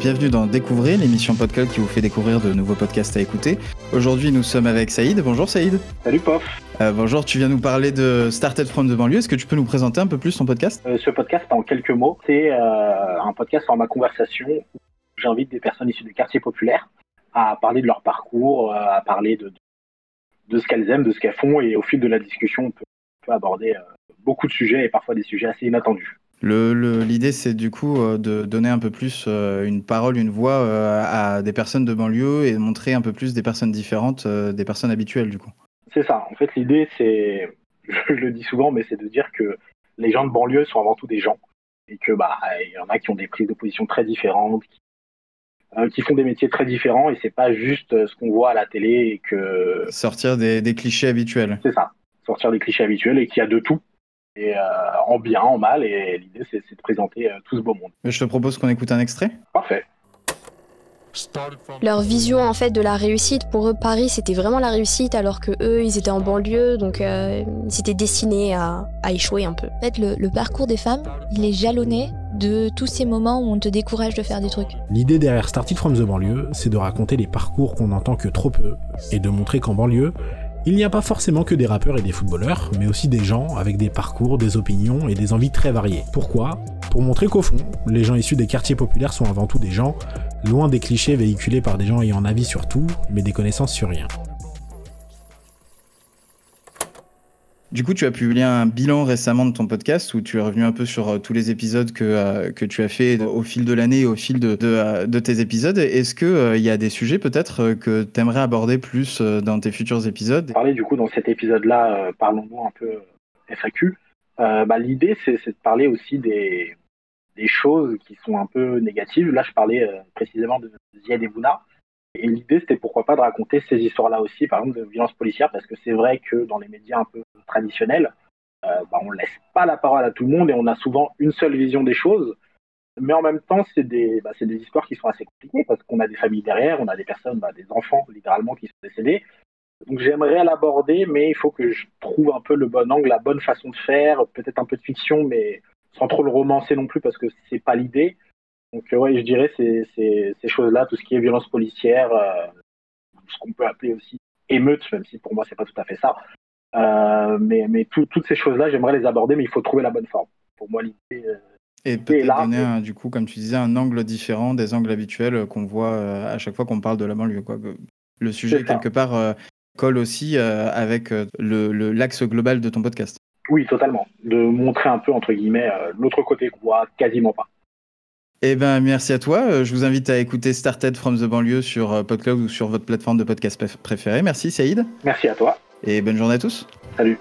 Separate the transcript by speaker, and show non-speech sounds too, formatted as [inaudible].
Speaker 1: Bienvenue dans Découvrir, l'émission podcast qui vous fait découvrir de nouveaux podcasts à écouter. Aujourd'hui, nous sommes avec Saïd. Bonjour Saïd.
Speaker 2: Salut Pof.
Speaker 1: Euh, bonjour, tu viens nous parler de Started from the banlieue. Est-ce que tu peux nous présenter un peu plus ton podcast?
Speaker 2: Euh, Ce podcast, en quelques mots, c'est euh, un podcast format conversation où j'invite des personnes issues du quartier populaire à parler de leur parcours, à parler de, de ce qu'elles aiment, de ce qu'elles font, et au fil de la discussion, on peut, peut aborder beaucoup de sujets et parfois des sujets assez inattendus.
Speaker 1: L'idée, c'est du coup euh, de donner un peu plus euh, une parole, une voix euh, à des personnes de banlieue et de montrer un peu plus des personnes différentes, des personnes habituelles du coup.
Speaker 2: C'est ça. En fait, l'idée, c'est, [laughs] je le dis souvent, mais c'est de dire que les gens de banlieue sont avant tout des gens et que bah il y en a qui ont des prises de position très différentes, qui, font des métiers très différents et c'est pas juste ce qu'on voit à la télé et que
Speaker 1: sortir des, des clichés habituels.
Speaker 2: C'est ça. Sortir des clichés habituels et qu'il y a de tout et, euh, en bien, en mal. Et l'idée, c'est de présenter euh, tout ce beau monde.
Speaker 1: Je te propose qu'on écoute un extrait.
Speaker 2: Parfait.
Speaker 3: Leur vision en fait de la réussite, pour eux Paris c'était vraiment la réussite alors que eux ils étaient en banlieue donc euh, ils étaient destinés à, échouer un peu.
Speaker 4: En fait le, le, parcours des femmes il est jalonné de tous ces moments où on te décourage de faire des trucs.
Speaker 5: L'idée derrière Started from the banlieue c'est de raconter les parcours qu'on entend que trop peu et de montrer qu'en banlieue il n'y a pas forcément que des rappeurs et des footballeurs, mais aussi des gens avec des parcours, des opinions et des envies très variées. Pourquoi? Pour montrer qu'au fond, les gens issus des quartiers populaires sont avant tout des gens, loin des clichés véhiculés par des gens ayant avis sur tout, mais des connaissances sur rien.
Speaker 1: Du coup, tu as publié un bilan récemment de ton podcast où tu es revenu un peu sur euh, tous les épisodes que, euh, que tu as fait au fil de l'année et au fil de, de, euh, tes épisodes. Est-ce qu'il y a des sujets peut-être que tu aimerais aborder plus dans tes futurs épisodes?
Speaker 2: Parler du coup dans cet épisode-là, parlons-nous un peu FAQ. Bah, L'idée, c'est de parler aussi des, des choses qui sont un peu négatives. Là, je parlais précisément de Ziad et Bouna. Et l'idée, c'était pourquoi pas de raconter ces histoires-là aussi, par exemple, de violence policière, parce que c'est vrai que dans les médias un peu traditionnels, euh, bah, on laisse pas la parole à tout le monde et on a souvent une seule vision des choses. Mais en même temps, c'est des, bah, histoires qui sont assez compliquées parce qu'on a des familles derrière, on a des personnes, bah, des enfants littéralement qui sont décédés. Donc j'aimerais l'aborder, mais il faut que je trouve un peu le bon angle, la bonne façon de faire, peut-être un peu de fiction, mais sans trop le romancer non plus parce que c'est pas l'idée. Donc euh, ouais, je dirais ces, ces, ces choses-là, tout ce qui est violence policière, euh, ce qu'on peut appeler aussi émeute, même si pour moi c'est pas tout à fait ça. Euh, mais mais toutes ces choses-là, j'aimerais les aborder, mais il faut trouver la bonne forme. Pour moi, l'idée.
Speaker 1: et peut-être donner, du coup, comme tu disais, un angle différent des angles habituels qu'on voit à chaque fois qu'on parle de la banlieue. Quoi. Le sujet, quelque part, colle aussi avec le l'axe global de ton podcast.
Speaker 2: Oui, totalement. De montrer un peu, entre guillemets, l'autre côté qu'on voit quasiment pas.
Speaker 1: Eh ben, merci à toi. Euh, je vous invite à écouter Started from the Banlieue sur euh, PodCloud ou sur votre plateforme de podcast préférée. Merci Saïd.
Speaker 2: Merci à toi.
Speaker 1: Et bonne journée à tous.
Speaker 2: Salut.